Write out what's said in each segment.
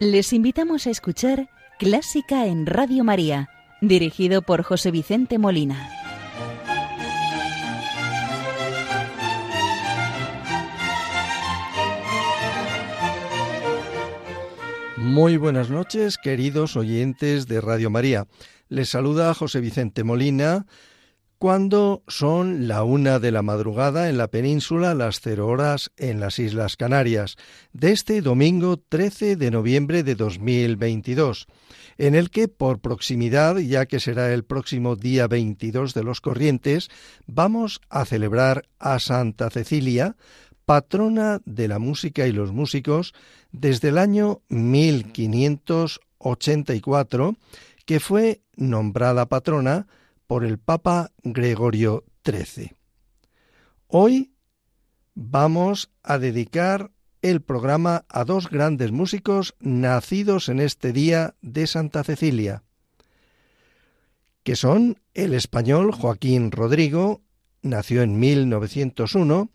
Les invitamos a escuchar Clásica en Radio María, dirigido por José Vicente Molina. Muy buenas noches, queridos oyentes de Radio María. Les saluda José Vicente Molina cuando son la una de la madrugada en la península, las cero horas en las Islas Canarias, de este domingo 13 de noviembre de 2022, en el que, por proximidad, ya que será el próximo día 22 de los Corrientes, vamos a celebrar a Santa Cecilia, patrona de la música y los músicos, desde el año 1584, que fue nombrada patrona por el Papa Gregorio XIII. Hoy vamos a dedicar el programa a dos grandes músicos nacidos en este día de Santa Cecilia, que son el español Joaquín Rodrigo, nació en 1901,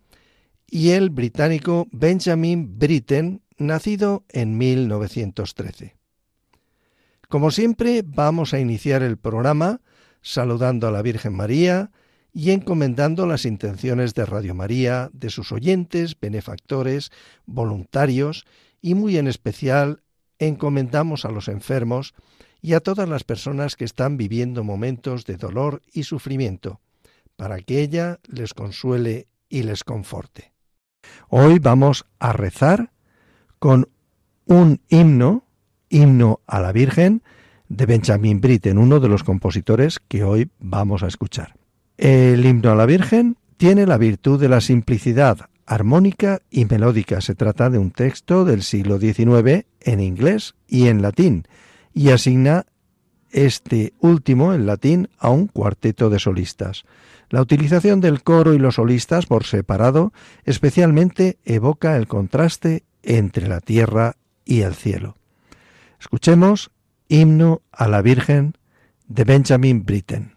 y el británico Benjamin Britten, nacido en 1913. Como siempre, vamos a iniciar el programa saludando a la Virgen María y encomendando las intenciones de Radio María, de sus oyentes, benefactores, voluntarios y muy en especial encomendamos a los enfermos y a todas las personas que están viviendo momentos de dolor y sufrimiento, para que ella les consuele y les conforte. Hoy vamos a rezar con un himno, himno a la Virgen, de Benjamin Britten, uno de los compositores que hoy vamos a escuchar. El himno a la Virgen tiene la virtud de la simplicidad armónica y melódica. Se trata de un texto del siglo XIX en inglés y en latín y asigna este último, en latín, a un cuarteto de solistas. La utilización del coro y los solistas por separado especialmente evoca el contraste entre la tierra y el cielo. Escuchemos Himno a la Virgen de Benjamin Britten.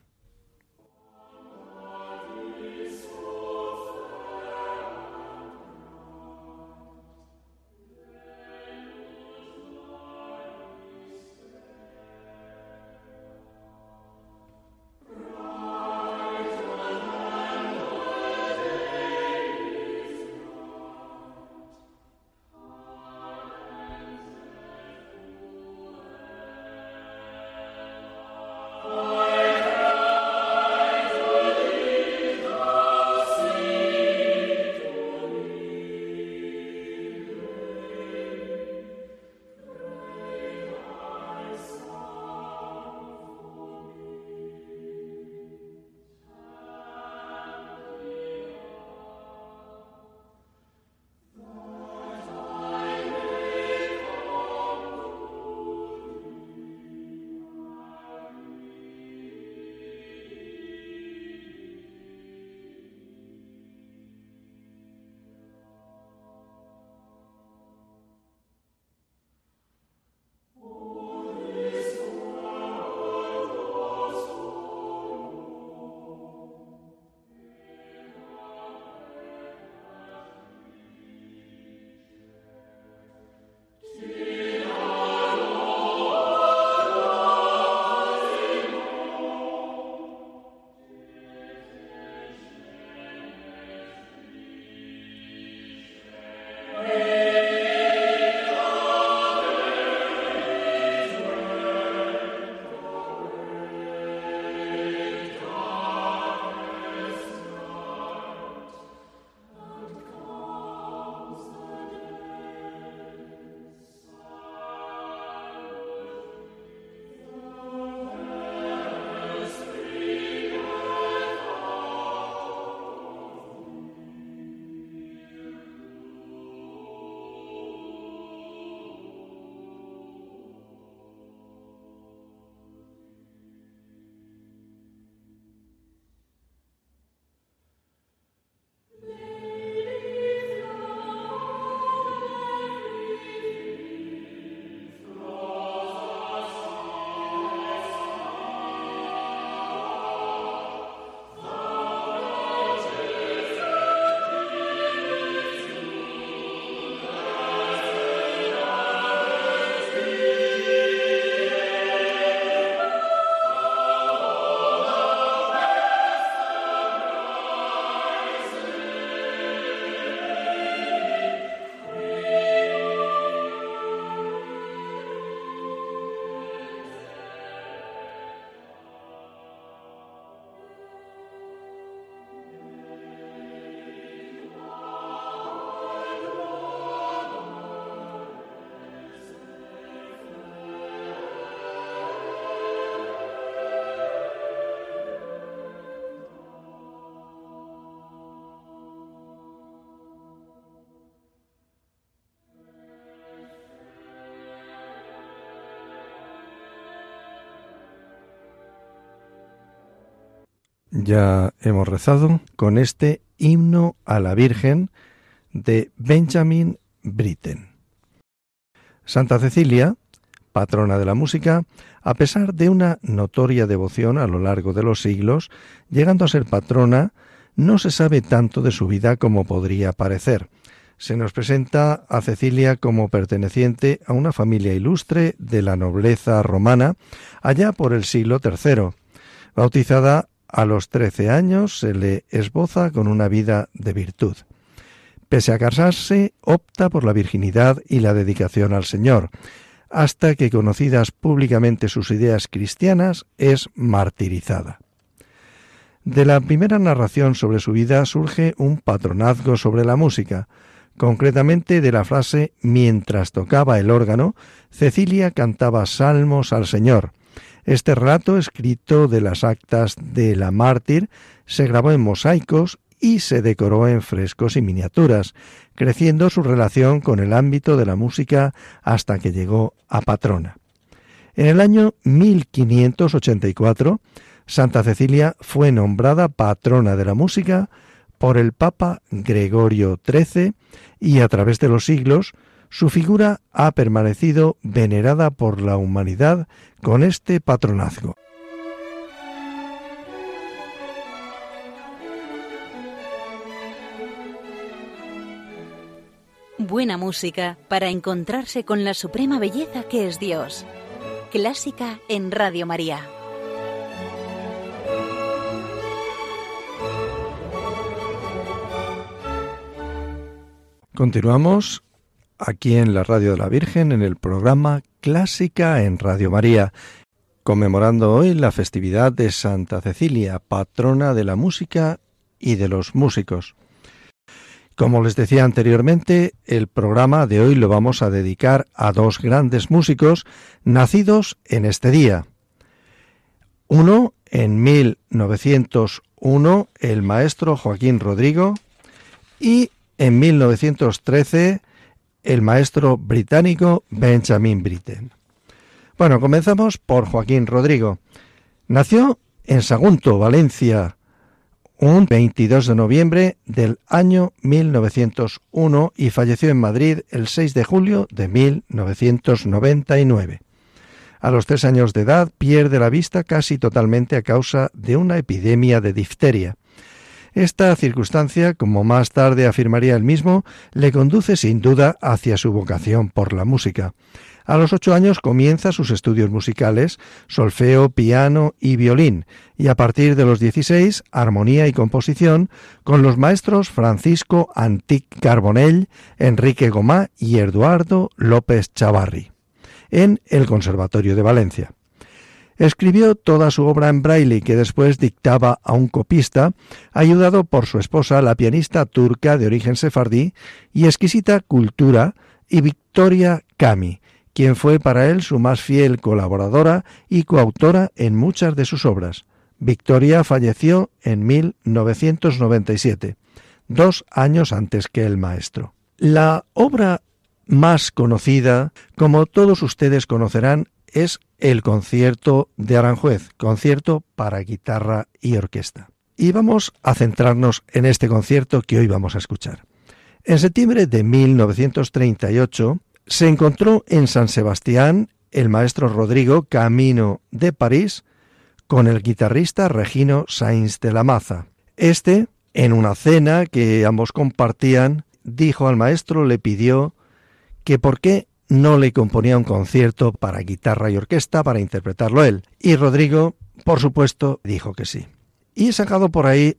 Ya hemos rezado con este himno a la Virgen de Benjamin Britten. Santa Cecilia, patrona de la música, a pesar de una notoria devoción a lo largo de los siglos, llegando a ser patrona, no se sabe tanto de su vida como podría parecer. Se nos presenta a Cecilia como perteneciente a una familia ilustre de la nobleza romana allá por el siglo III. Bautizada a los trece años, se le esboza con una vida de virtud. Pese a casarse, opta por la virginidad y la dedicación al Señor, hasta que, conocidas públicamente sus ideas cristianas, es martirizada. De la primera narración sobre su vida surge un patronazgo sobre la música, concretamente de la frase Mientras tocaba el órgano, Cecilia cantaba salmos al Señor. Este relato, escrito de las actas de la mártir, se grabó en mosaicos y se decoró en frescos y miniaturas, creciendo su relación con el ámbito de la música hasta que llegó a patrona. En el año 1584, Santa Cecilia fue nombrada patrona de la música por el Papa Gregorio XIII y a través de los siglos su figura ha permanecido venerada por la humanidad con este patronazgo. Buena música para encontrarse con la suprema belleza que es Dios. Clásica en Radio María. Continuamos aquí en la Radio de la Virgen en el programa Clásica en Radio María, conmemorando hoy la festividad de Santa Cecilia, patrona de la música y de los músicos. Como les decía anteriormente, el programa de hoy lo vamos a dedicar a dos grandes músicos nacidos en este día. Uno, en 1901, el maestro Joaquín Rodrigo, y en 1913, el maestro británico Benjamin Britten. Bueno, comenzamos por Joaquín Rodrigo. Nació en Sagunto, Valencia, un 22 de noviembre del año 1901 y falleció en Madrid el 6 de julio de 1999. A los tres años de edad pierde la vista casi totalmente a causa de una epidemia de difteria. Esta circunstancia, como más tarde afirmaría él mismo, le conduce sin duda hacia su vocación por la música. A los ocho años comienza sus estudios musicales, solfeo, piano y violín, y a partir de los dieciséis, armonía y composición, con los maestros Francisco Antic Carbonell, Enrique Gomá y Eduardo López Chavarri, en el Conservatorio de Valencia. Escribió toda su obra en braille que después dictaba a un copista, ayudado por su esposa, la pianista turca de origen sefardí y exquisita cultura, y Victoria Cami, quien fue para él su más fiel colaboradora y coautora en muchas de sus obras. Victoria falleció en 1997, dos años antes que el maestro. La obra más conocida, como todos ustedes conocerán, es el concierto de Aranjuez, concierto para guitarra y orquesta. Y vamos a centrarnos en este concierto que hoy vamos a escuchar. En septiembre de 1938, se encontró en San Sebastián el maestro Rodrigo camino de París con el guitarrista Regino Sainz de la Maza. Este, en una cena que ambos compartían, dijo al maestro, le pidió que por qué no le componía un concierto para guitarra y orquesta para interpretarlo él. Y Rodrigo, por supuesto, dijo que sí. Y he sacado por ahí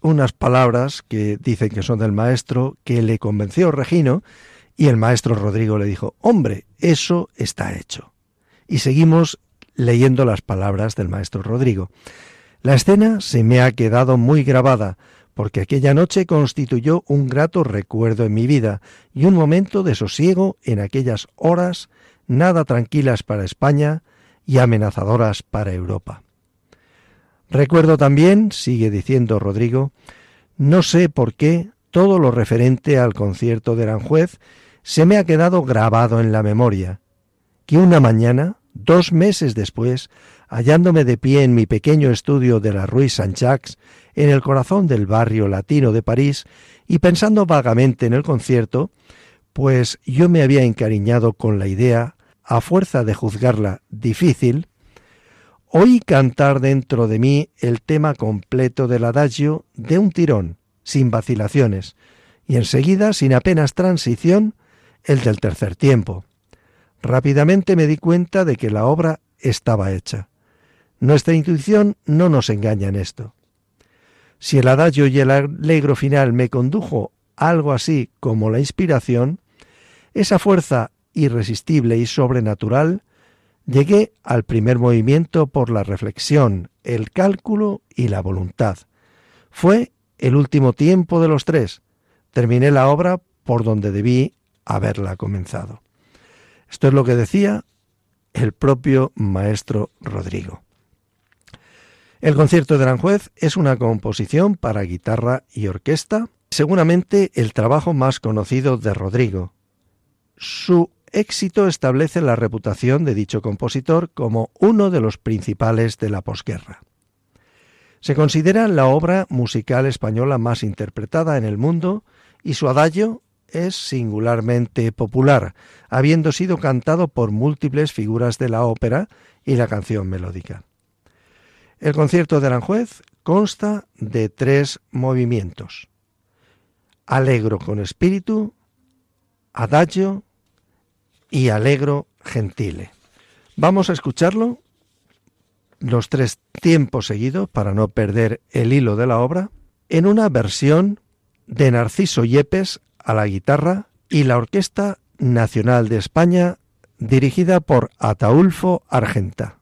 unas palabras que dicen que son del maestro, que le convenció Regino, y el maestro Rodrigo le dijo, hombre, eso está hecho. Y seguimos leyendo las palabras del maestro Rodrigo. La escena se me ha quedado muy grabada, porque aquella noche constituyó un grato recuerdo en mi vida y un momento de sosiego en aquellas horas nada tranquilas para España y amenazadoras para Europa. Recuerdo también, sigue diciendo Rodrigo, no sé por qué todo lo referente al concierto de Aranjuez se me ha quedado grabado en la memoria que una mañana, dos meses después, hallándome de pie en mi pequeño estudio de la Rue Saint-Jacques, en el corazón del barrio latino de París, y pensando vagamente en el concierto, pues yo me había encariñado con la idea, a fuerza de juzgarla difícil, oí cantar dentro de mí el tema completo del adagio de un tirón, sin vacilaciones, y enseguida, sin apenas transición, el del tercer tiempo. Rápidamente me di cuenta de que la obra estaba hecha. Nuestra intuición no nos engaña en esto. Si el adagio y el alegro final me condujo algo así como la inspiración, esa fuerza irresistible y sobrenatural, llegué al primer movimiento por la reflexión, el cálculo y la voluntad. Fue el último tiempo de los tres. Terminé la obra por donde debí haberla comenzado. Esto es lo que decía el propio maestro Rodrigo. El concierto de Aranjuez es una composición para guitarra y orquesta, seguramente el trabajo más conocido de Rodrigo. Su éxito establece la reputación de dicho compositor como uno de los principales de la posguerra. Se considera la obra musical española más interpretada en el mundo y su adagio es singularmente popular, habiendo sido cantado por múltiples figuras de la ópera y la canción melódica. El concierto de Aranjuez consta de tres movimientos. Alegro con espíritu, adagio y alegro gentile. Vamos a escucharlo los tres tiempos seguidos para no perder el hilo de la obra en una versión de Narciso Yepes a la guitarra y la Orquesta Nacional de España dirigida por Ataulfo Argenta.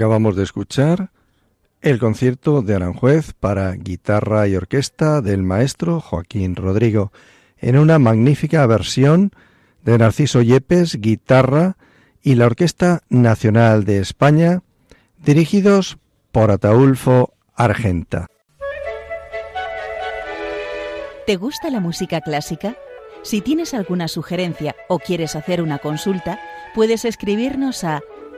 Acabamos de escuchar el concierto de Aranjuez para guitarra y orquesta del maestro Joaquín Rodrigo, en una magnífica versión de Narciso Yepes, guitarra y la Orquesta Nacional de España, dirigidos por Ataulfo Argenta. ¿Te gusta la música clásica? Si tienes alguna sugerencia o quieres hacer una consulta, puedes escribirnos a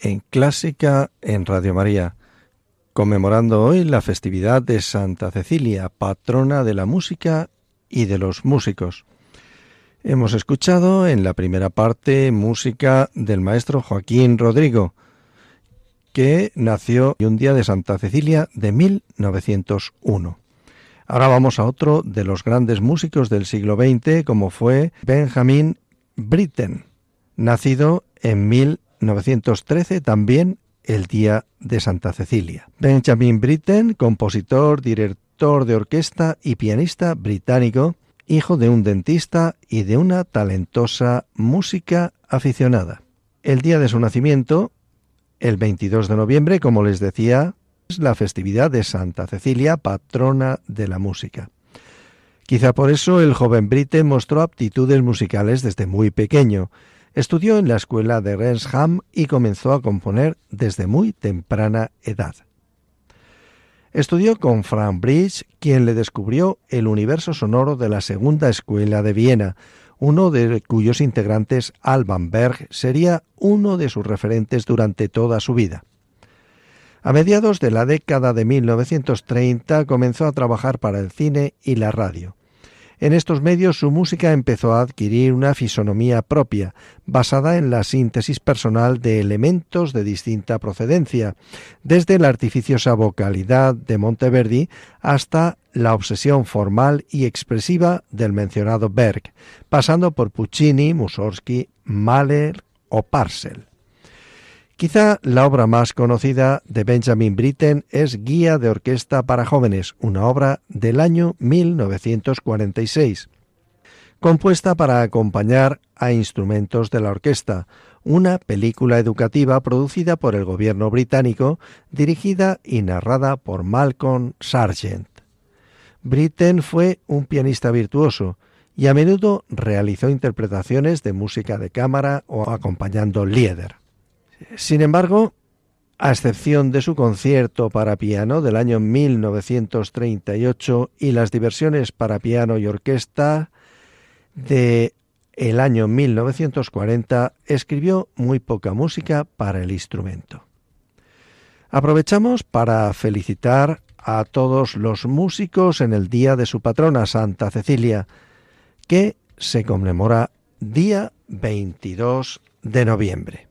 en Clásica en Radio María, conmemorando hoy la festividad de Santa Cecilia, patrona de la música y de los músicos. Hemos escuchado en la primera parte música del maestro Joaquín Rodrigo, que nació un día de Santa Cecilia de 1901. Ahora vamos a otro de los grandes músicos del siglo XX, como fue Benjamin Britten, nacido en 1901 1913 también el Día de Santa Cecilia. Benjamin Britten, compositor, director de orquesta y pianista británico, hijo de un dentista y de una talentosa música aficionada. El día de su nacimiento, el 22 de noviembre, como les decía, es la festividad de Santa Cecilia, patrona de la música. Quizá por eso el joven Britten mostró aptitudes musicales desde muy pequeño, Estudió en la escuela de Rensham y comenzó a componer desde muy temprana edad. Estudió con Frank Bridge, quien le descubrió el universo sonoro de la Segunda Escuela de Viena, uno de cuyos integrantes, Alban Berg, sería uno de sus referentes durante toda su vida. A mediados de la década de 1930 comenzó a trabajar para el cine y la radio. En estos medios su música empezó a adquirir una fisonomía propia, basada en la síntesis personal de elementos de distinta procedencia, desde la artificiosa vocalidad de Monteverdi hasta la obsesión formal y expresiva del mencionado Berg, pasando por Puccini, Mussorgsky, Mahler o Parcel. Quizá la obra más conocida de Benjamin Britten es Guía de Orquesta para Jóvenes, una obra del año 1946, compuesta para acompañar a instrumentos de la orquesta, una película educativa producida por el gobierno británico, dirigida y narrada por Malcolm Sargent. Britten fue un pianista virtuoso y a menudo realizó interpretaciones de música de cámara o acompañando Lieder. Sin embargo, a excepción de su concierto para piano del año 1938 y las diversiones para piano y orquesta de el año 1940, escribió muy poca música para el instrumento. Aprovechamos para felicitar a todos los músicos en el día de su patrona Santa Cecilia, que se conmemora día 22 de noviembre.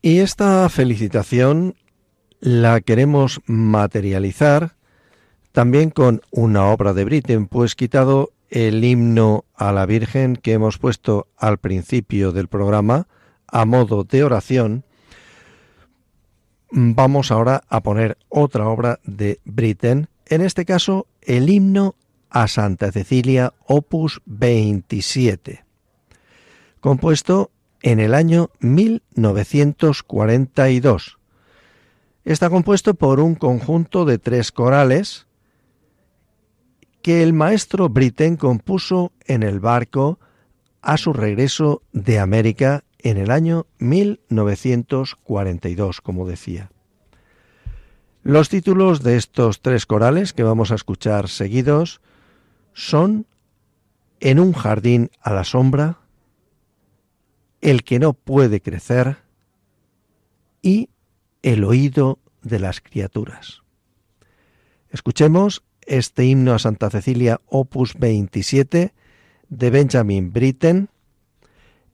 Y esta felicitación la queremos materializar también con una obra de Britten, pues quitado el himno a la Virgen que hemos puesto al principio del programa a modo de oración, vamos ahora a poner otra obra de Britten, en este caso el himno a Santa Cecilia, opus 27, compuesto en el año 1942. Está compuesto por un conjunto de tres corales que el maestro Britten compuso en el barco a su regreso de América en el año 1942, como decía. Los títulos de estos tres corales que vamos a escuchar seguidos son En un jardín a la sombra, el que no puede crecer y el oído de las criaturas. Escuchemos este himno a Santa Cecilia opus 27 de Benjamin Britten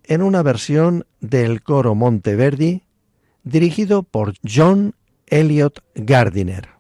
en una versión del coro Monteverdi dirigido por John Elliot Gardiner.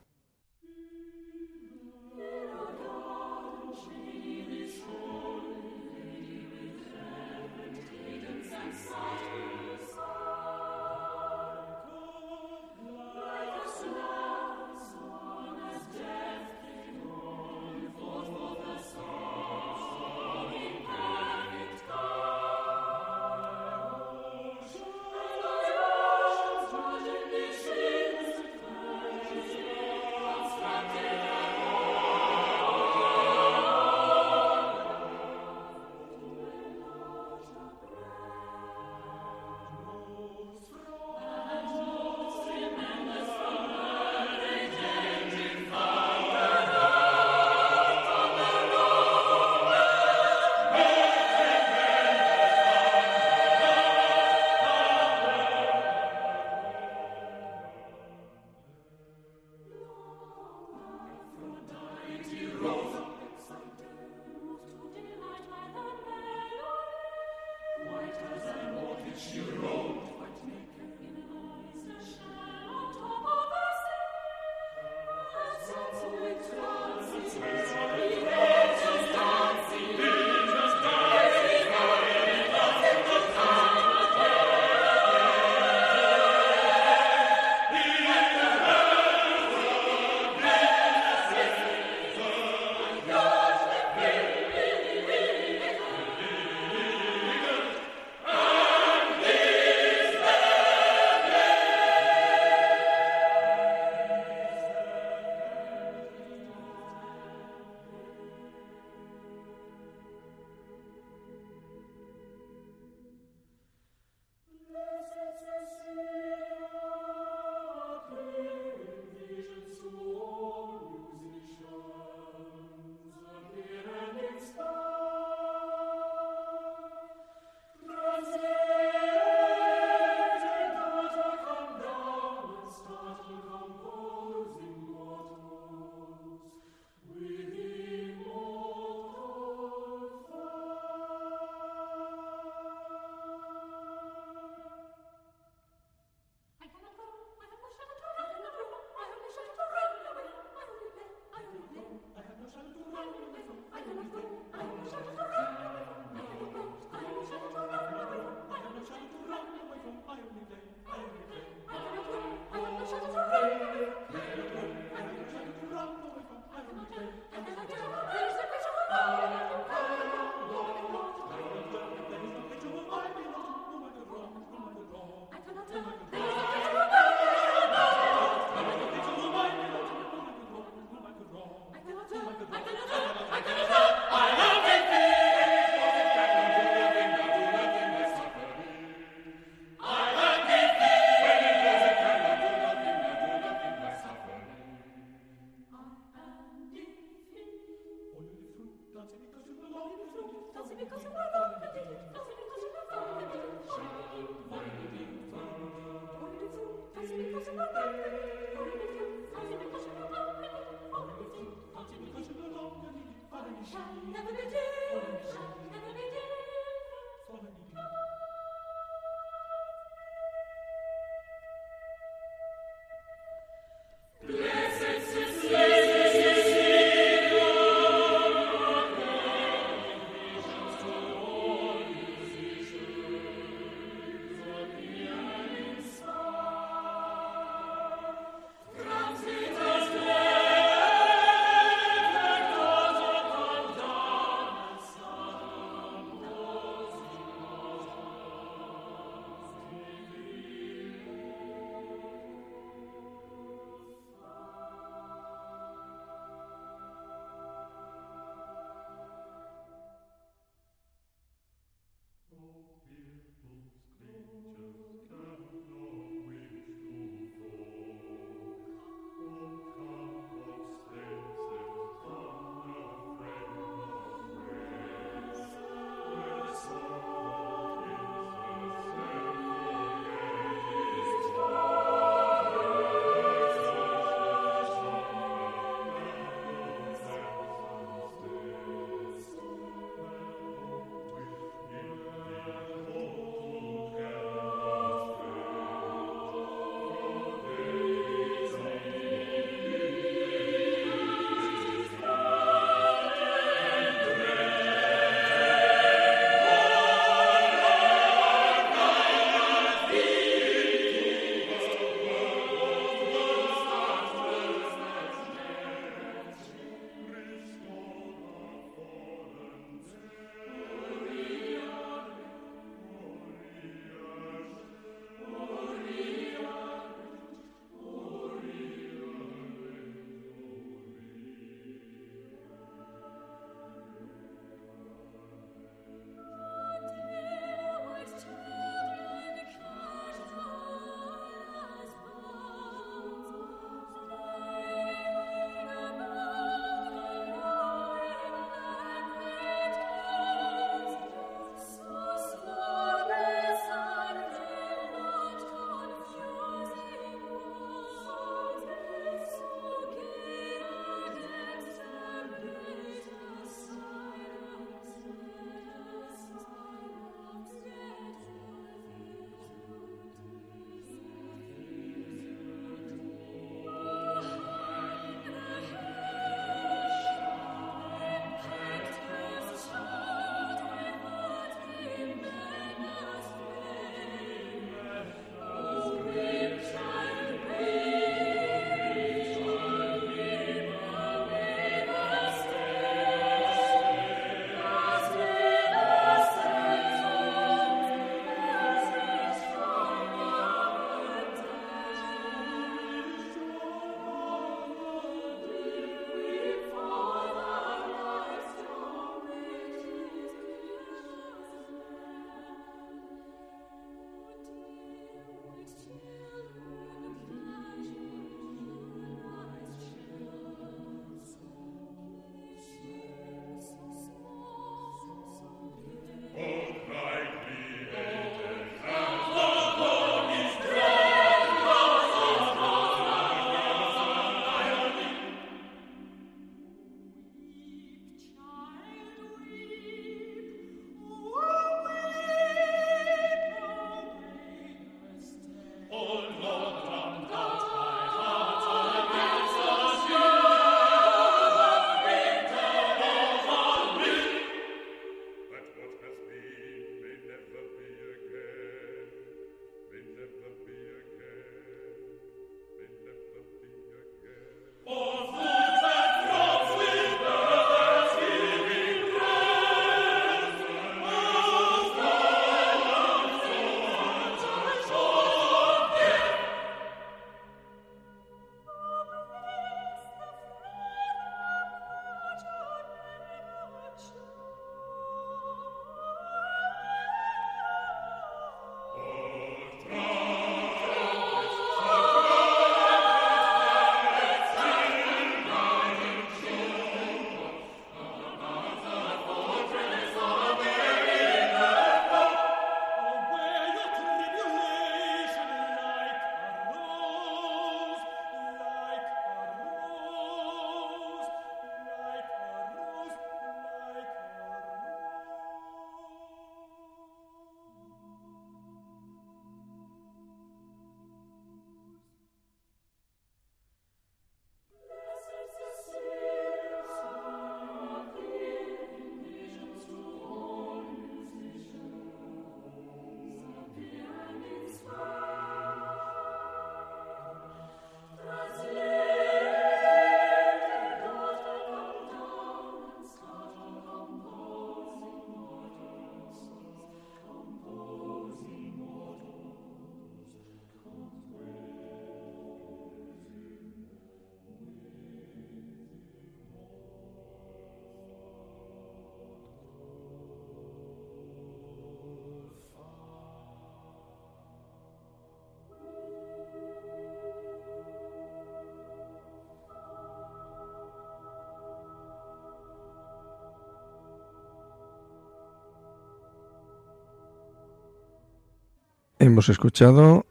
Hemos escuchado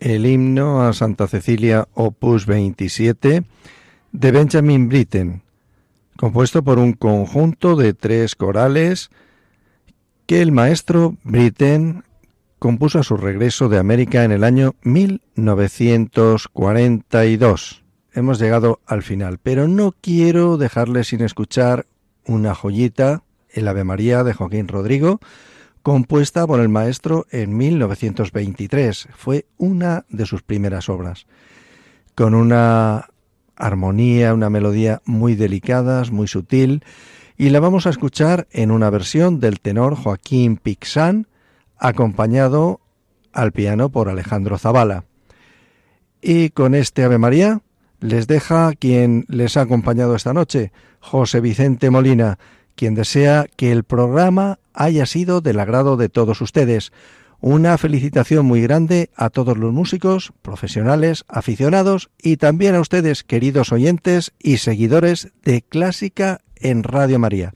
el himno a Santa Cecilia Opus 27 de Benjamin Britten, compuesto por un conjunto de tres corales que el maestro Britten compuso a su regreso de América en el año 1942. Hemos llegado al final, pero no quiero dejarle sin escuchar una joyita, el Ave María de Joaquín Rodrigo, compuesta por el maestro en 1923. Fue una de sus primeras obras, con una armonía, una melodía muy delicada, muy sutil, y la vamos a escuchar en una versión del tenor Joaquín Pixán, acompañado al piano por Alejandro Zavala. Y con este Ave María les deja quien les ha acompañado esta noche, José Vicente Molina, quien desea que el programa haya sido del agrado de todos ustedes. Una felicitación muy grande a todos los músicos, profesionales, aficionados y también a ustedes, queridos oyentes y seguidores de Clásica en Radio María.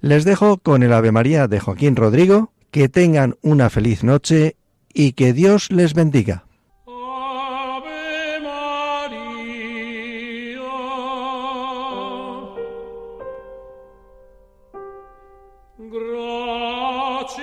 Les dejo con el Ave María de Joaquín Rodrigo, que tengan una feliz noche y que Dios les bendiga. Gratia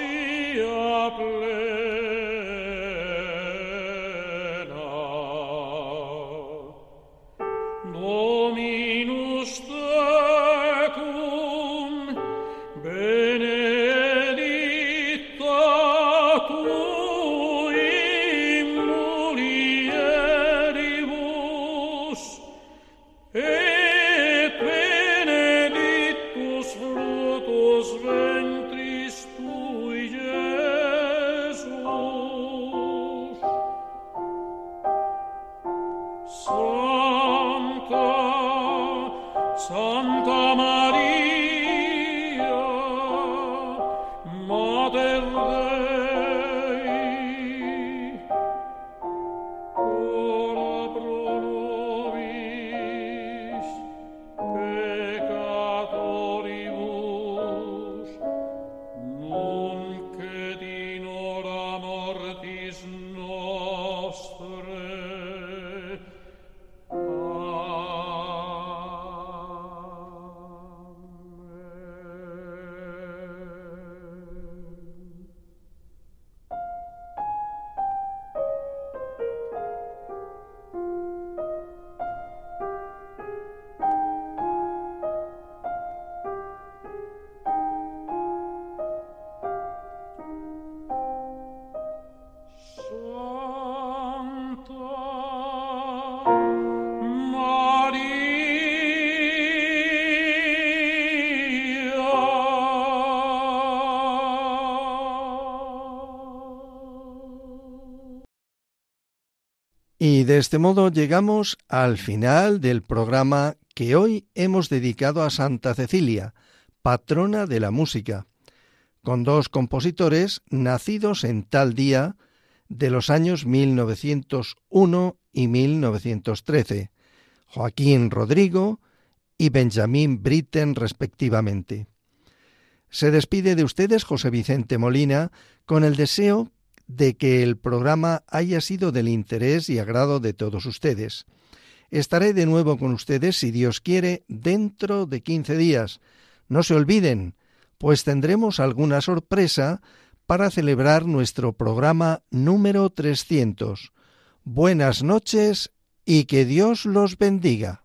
de este modo llegamos al final del programa que hoy hemos dedicado a Santa Cecilia, patrona de la música, con dos compositores nacidos en tal día de los años 1901 y 1913, Joaquín Rodrigo y Benjamín Britten respectivamente. Se despide de ustedes José Vicente Molina con el deseo de que el programa haya sido del interés y agrado de todos ustedes. Estaré de nuevo con ustedes, si Dios quiere, dentro de 15 días. No se olviden, pues tendremos alguna sorpresa para celebrar nuestro programa número 300. Buenas noches y que Dios los bendiga.